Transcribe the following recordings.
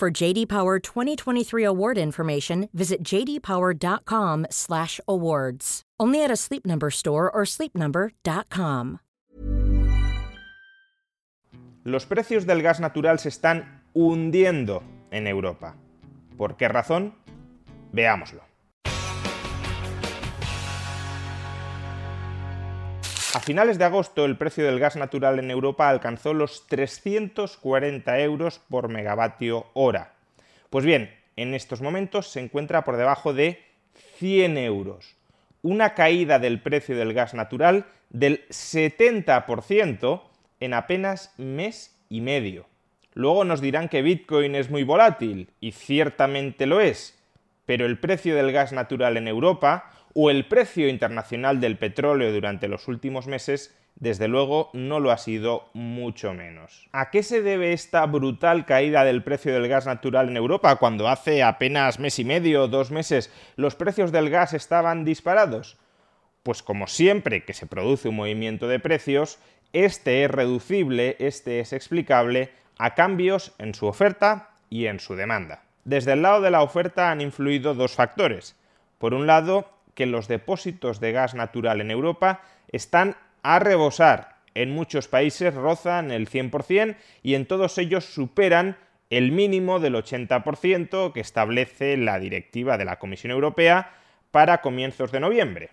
For JD Power 2023 award information, visit jdpower.com/awards. Only at a Sleep Number store or sleepnumber.com. Los precios del gas natural se están hundiendo en Europa. ¿Por qué razón? Veámoslo. A finales de agosto el precio del gas natural en Europa alcanzó los 340 euros por megavatio hora. Pues bien, en estos momentos se encuentra por debajo de 100 euros. Una caída del precio del gas natural del 70% en apenas mes y medio. Luego nos dirán que Bitcoin es muy volátil, y ciertamente lo es, pero el precio del gas natural en Europa o el precio internacional del petróleo durante los últimos meses, desde luego no lo ha sido mucho menos. ¿A qué se debe esta brutal caída del precio del gas natural en Europa cuando hace apenas mes y medio dos meses los precios del gas estaban disparados? Pues como siempre que se produce un movimiento de precios, este es reducible, este es explicable a cambios en su oferta y en su demanda. Desde el lado de la oferta han influido dos factores. Por un lado, que los depósitos de gas natural en Europa están a rebosar. En muchos países rozan el 100% y en todos ellos superan el mínimo del 80% que establece la directiva de la Comisión Europea para comienzos de noviembre.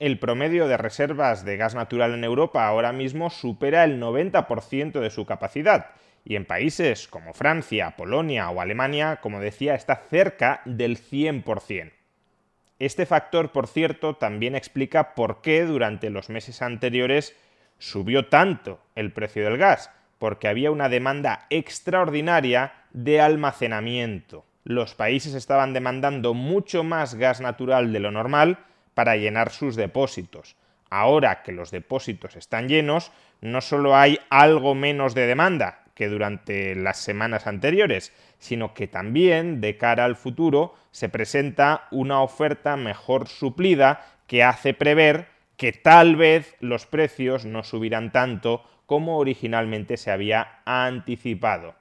El promedio de reservas de gas natural en Europa ahora mismo supera el 90% de su capacidad y en países como Francia, Polonia o Alemania, como decía, está cerca del 100%. Este factor, por cierto, también explica por qué durante los meses anteriores subió tanto el precio del gas, porque había una demanda extraordinaria de almacenamiento. Los países estaban demandando mucho más gas natural de lo normal para llenar sus depósitos. Ahora que los depósitos están llenos, no solo hay algo menos de demanda, que durante las semanas anteriores, sino que también de cara al futuro se presenta una oferta mejor suplida que hace prever que tal vez los precios no subirán tanto como originalmente se había anticipado.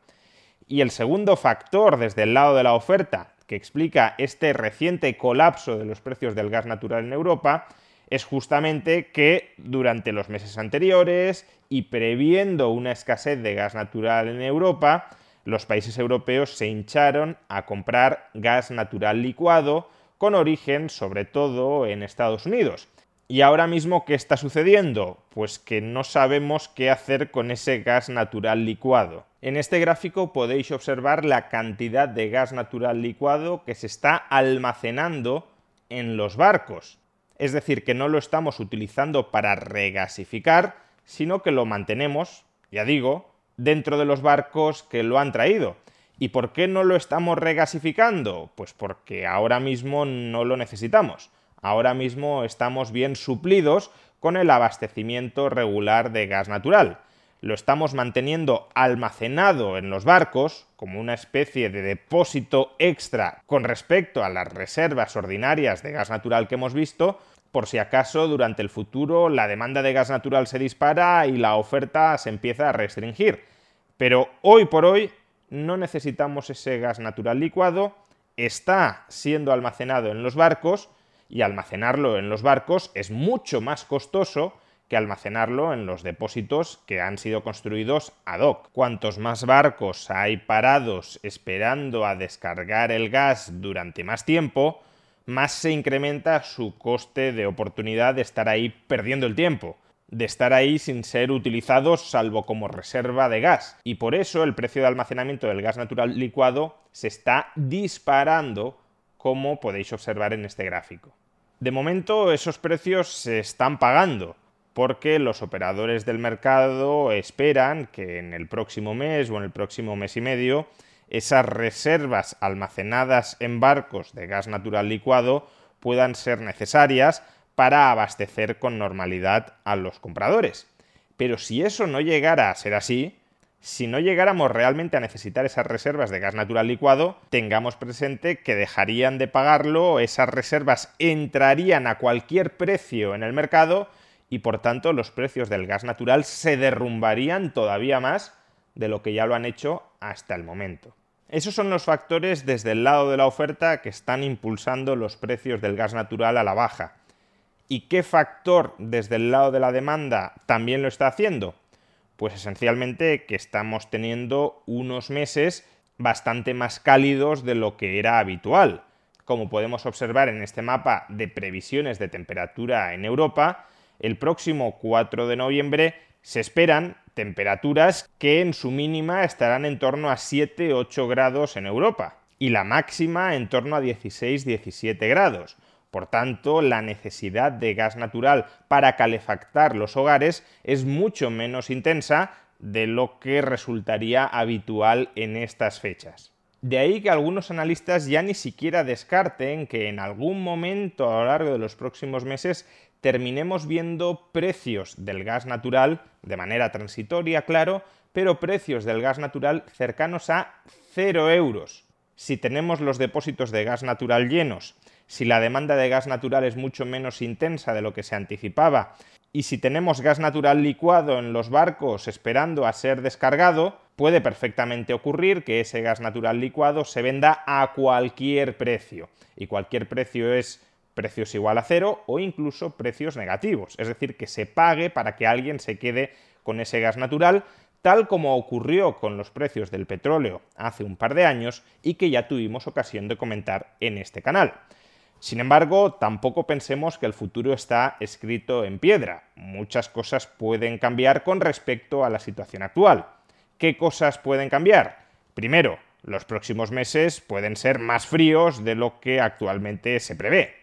Y el segundo factor desde el lado de la oferta que explica este reciente colapso de los precios del gas natural en Europa es justamente que durante los meses anteriores y previendo una escasez de gas natural en Europa, los países europeos se hincharon a comprar gas natural licuado con origen sobre todo en Estados Unidos. ¿Y ahora mismo qué está sucediendo? Pues que no sabemos qué hacer con ese gas natural licuado. En este gráfico podéis observar la cantidad de gas natural licuado que se está almacenando en los barcos es decir, que no lo estamos utilizando para regasificar, sino que lo mantenemos, ya digo, dentro de los barcos que lo han traído. ¿Y por qué no lo estamos regasificando? Pues porque ahora mismo no lo necesitamos. Ahora mismo estamos bien suplidos con el abastecimiento regular de gas natural lo estamos manteniendo almacenado en los barcos como una especie de depósito extra con respecto a las reservas ordinarias de gas natural que hemos visto, por si acaso durante el futuro la demanda de gas natural se dispara y la oferta se empieza a restringir. Pero hoy por hoy no necesitamos ese gas natural licuado, está siendo almacenado en los barcos y almacenarlo en los barcos es mucho más costoso que almacenarlo en los depósitos que han sido construidos ad hoc. Cuantos más barcos hay parados esperando a descargar el gas durante más tiempo, más se incrementa su coste de oportunidad de estar ahí perdiendo el tiempo, de estar ahí sin ser utilizados salvo como reserva de gas. Y por eso el precio de almacenamiento del gas natural licuado se está disparando, como podéis observar en este gráfico. De momento esos precios se están pagando, porque los operadores del mercado esperan que en el próximo mes o en el próximo mes y medio esas reservas almacenadas en barcos de gas natural licuado puedan ser necesarias para abastecer con normalidad a los compradores. Pero si eso no llegara a ser así, si no llegáramos realmente a necesitar esas reservas de gas natural licuado, tengamos presente que dejarían de pagarlo, esas reservas entrarían a cualquier precio en el mercado y por tanto los precios del gas natural se derrumbarían todavía más de lo que ya lo han hecho hasta el momento. Esos son los factores desde el lado de la oferta que están impulsando los precios del gas natural a la baja. ¿Y qué factor desde el lado de la demanda también lo está haciendo? Pues esencialmente que estamos teniendo unos meses bastante más cálidos de lo que era habitual. Como podemos observar en este mapa de previsiones de temperatura en Europa, el próximo 4 de noviembre se esperan temperaturas que en su mínima estarán en torno a 7-8 grados en Europa y la máxima en torno a 16-17 grados. Por tanto, la necesidad de gas natural para calefactar los hogares es mucho menos intensa de lo que resultaría habitual en estas fechas. De ahí que algunos analistas ya ni siquiera descarten que en algún momento a lo largo de los próximos meses terminemos viendo precios del gas natural, de manera transitoria, claro, pero precios del gas natural cercanos a 0 euros. Si tenemos los depósitos de gas natural llenos si la demanda de gas natural es mucho menos intensa de lo que se anticipaba y si tenemos gas natural licuado en los barcos esperando a ser descargado, puede perfectamente ocurrir que ese gas natural licuado se venda a cualquier precio. Y cualquier precio es precios igual a cero o incluso precios negativos. Es decir, que se pague para que alguien se quede con ese gas natural, tal como ocurrió con los precios del petróleo hace un par de años y que ya tuvimos ocasión de comentar en este canal. Sin embargo, tampoco pensemos que el futuro está escrito en piedra. Muchas cosas pueden cambiar con respecto a la situación actual. ¿Qué cosas pueden cambiar? Primero, los próximos meses pueden ser más fríos de lo que actualmente se prevé.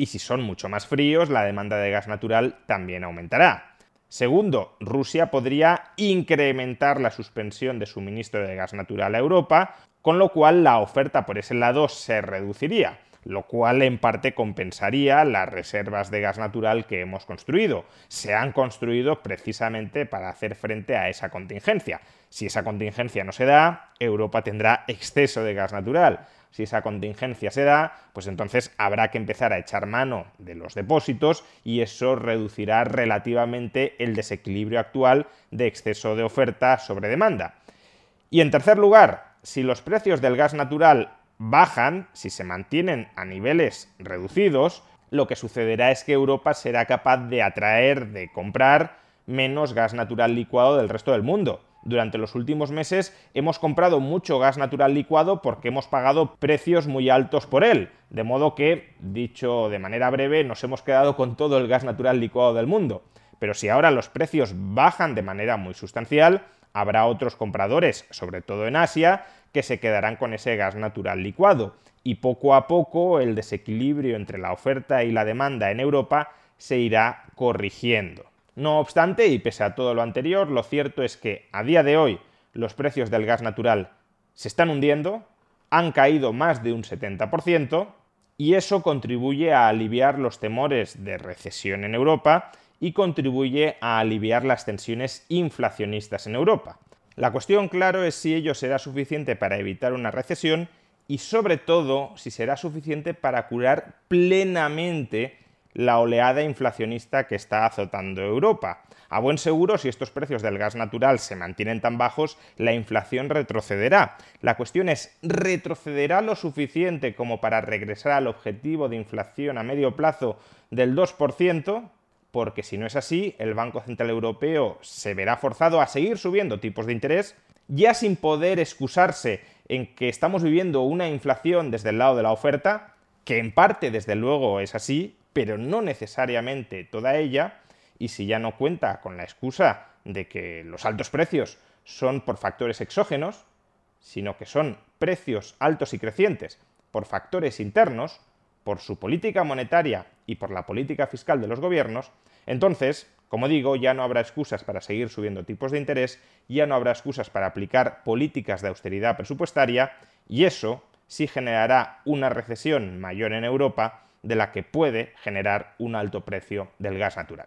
Y si son mucho más fríos, la demanda de gas natural también aumentará. Segundo, Rusia podría incrementar la suspensión de suministro de gas natural a Europa, con lo cual la oferta por ese lado se reduciría lo cual en parte compensaría las reservas de gas natural que hemos construido. Se han construido precisamente para hacer frente a esa contingencia. Si esa contingencia no se da, Europa tendrá exceso de gas natural. Si esa contingencia se da, pues entonces habrá que empezar a echar mano de los depósitos y eso reducirá relativamente el desequilibrio actual de exceso de oferta sobre demanda. Y en tercer lugar, si los precios del gas natural bajan, si se mantienen a niveles reducidos, lo que sucederá es que Europa será capaz de atraer, de comprar menos gas natural licuado del resto del mundo. Durante los últimos meses hemos comprado mucho gas natural licuado porque hemos pagado precios muy altos por él, de modo que, dicho de manera breve, nos hemos quedado con todo el gas natural licuado del mundo. Pero si ahora los precios bajan de manera muy sustancial, habrá otros compradores, sobre todo en Asia, que se quedarán con ese gas natural licuado y poco a poco el desequilibrio entre la oferta y la demanda en Europa se irá corrigiendo. No obstante, y pese a todo lo anterior, lo cierto es que a día de hoy los precios del gas natural se están hundiendo, han caído más de un 70%, y eso contribuye a aliviar los temores de recesión en Europa y contribuye a aliviar las tensiones inflacionistas en Europa. La cuestión, claro, es si ello será suficiente para evitar una recesión y sobre todo si será suficiente para curar plenamente la oleada inflacionista que está azotando Europa. A buen seguro, si estos precios del gas natural se mantienen tan bajos, la inflación retrocederá. La cuestión es, ¿retrocederá lo suficiente como para regresar al objetivo de inflación a medio plazo del 2%? Porque si no es así, el Banco Central Europeo se verá forzado a seguir subiendo tipos de interés, ya sin poder excusarse en que estamos viviendo una inflación desde el lado de la oferta, que en parte desde luego es así, pero no necesariamente toda ella, y si ya no cuenta con la excusa de que los altos precios son por factores exógenos, sino que son precios altos y crecientes por factores internos, por su política monetaria y por la política fiscal de los gobiernos, entonces, Como digo, ya no habrá excusas para seguir subiendo tipos de interés, ya no habrá excusas para aplicar políticas de austeridad presupuestaria y eso sí generará una recesión mayor en Europa de la que puede generar un alto precio del gas natural.